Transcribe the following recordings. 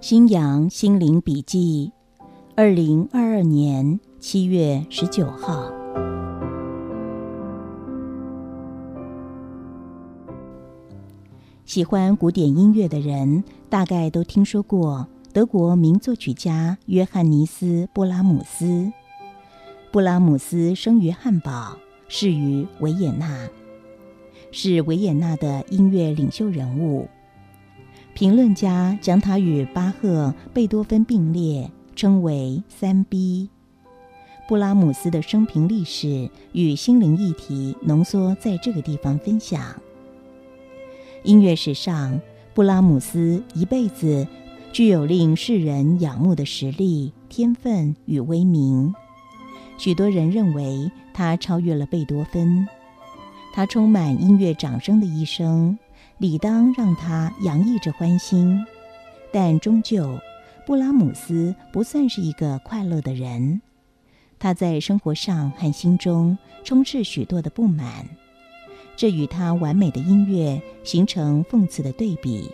新阳心灵笔记，二零二二年七月十九号。喜欢古典音乐的人，大概都听说过德国名作曲家约翰尼斯·布拉姆斯。布拉姆斯生于汉堡，逝于维也纳，是维也纳的音乐领袖人物。评论家将他与巴赫、贝多芬并列，称为“三 B”。布拉姆斯的生平历史与心灵议题浓缩在这个地方分享。音乐史上，布拉姆斯一辈子具有令世人仰慕的实力、天分与威名。许多人认为他超越了贝多芬。他充满音乐掌声的一生。理当让他洋溢着欢欣，但终究，布拉姆斯不算是一个快乐的人。他在生活上和心中充斥许多的不满，这与他完美的音乐形成讽刺的对比。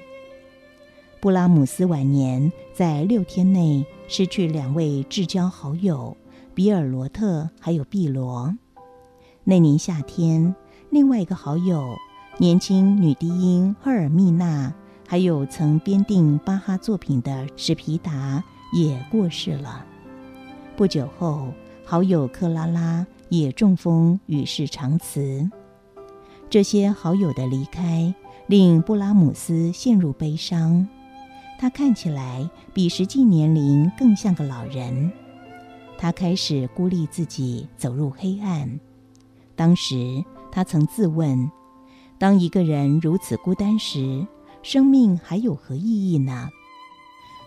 布拉姆斯晚年在六天内失去两位至交好友比尔罗特还有碧罗。那年夏天，另外一个好友。年轻女低音赫尔密娜，还有曾编订巴哈作品的史皮达也过世了。不久后，好友克拉拉也中风与世长辞。这些好友的离开令布拉姆斯陷入悲伤。他看起来比实际年龄更像个老人。他开始孤立自己，走入黑暗。当时，他曾自问。当一个人如此孤单时，生命还有何意义呢？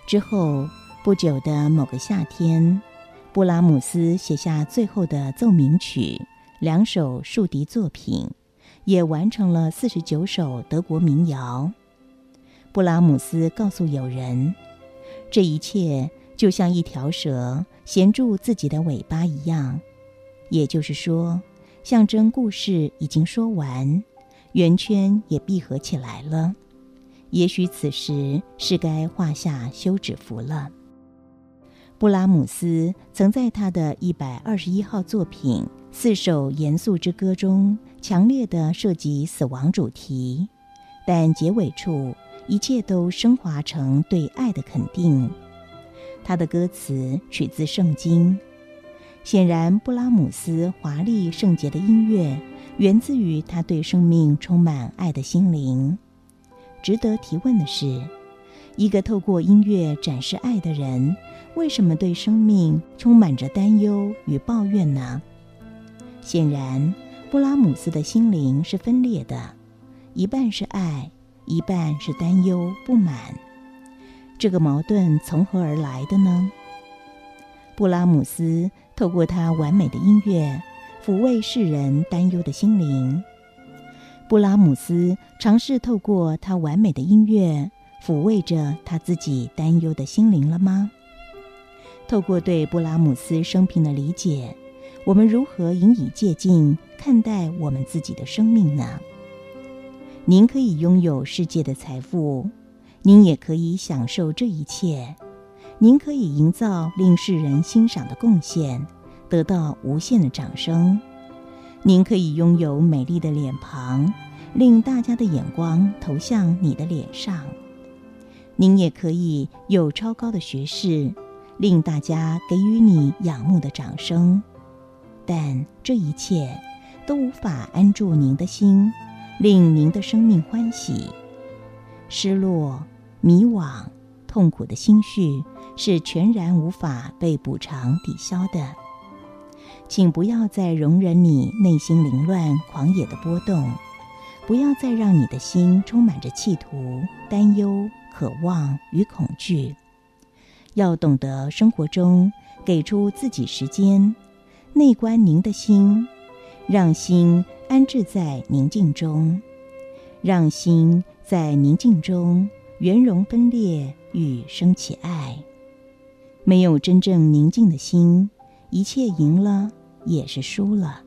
之后不久的某个夏天，布拉姆斯写下最后的奏鸣曲，两首竖笛作品，也完成了四十九首德国民谣。布拉姆斯告诉友人：“这一切就像一条蛇衔住自己的尾巴一样，也就是说，象征故事已经说完。”圆圈也闭合起来了，也许此时是该画下休止符了。布拉姆斯曾在他的一百二十一号作品《四首严肃之歌》中强烈的涉及死亡主题，但结尾处一切都升华成对爱的肯定。他的歌词取自圣经，显然布拉姆斯华丽圣洁的音乐。源自于他对生命充满爱的心灵。值得提问的是，一个透过音乐展示爱的人，为什么对生命充满着担忧与抱怨呢？显然，布拉姆斯的心灵是分裂的，一半是爱，一半是担忧不满。这个矛盾从何而来的呢？布拉姆斯透过他完美的音乐。抚慰世人担忧的心灵，布拉姆斯尝试透过他完美的音乐抚慰着他自己担忧的心灵了吗？透过对布拉姆斯生平的理解，我们如何引以借鉴看待我们自己的生命呢？您可以拥有世界的财富，您也可以享受这一切，您可以营造令世人欣赏的贡献。得到无限的掌声，您可以拥有美丽的脸庞，令大家的眼光投向你的脸上；您也可以有超高的学识，令大家给予你仰慕的掌声。但这一切都无法安住您的心，令您的生命欢喜。失落、迷惘、痛苦的心绪是全然无法被补偿抵消的。请不要再容忍你内心凌乱、狂野的波动，不要再让你的心充满着企图、担忧、渴望与恐惧。要懂得生活中给出自己时间，内观您的心，让心安置在宁静中，让心在宁静中圆融分裂与升起爱。没有真正宁静的心，一切赢了也是输了。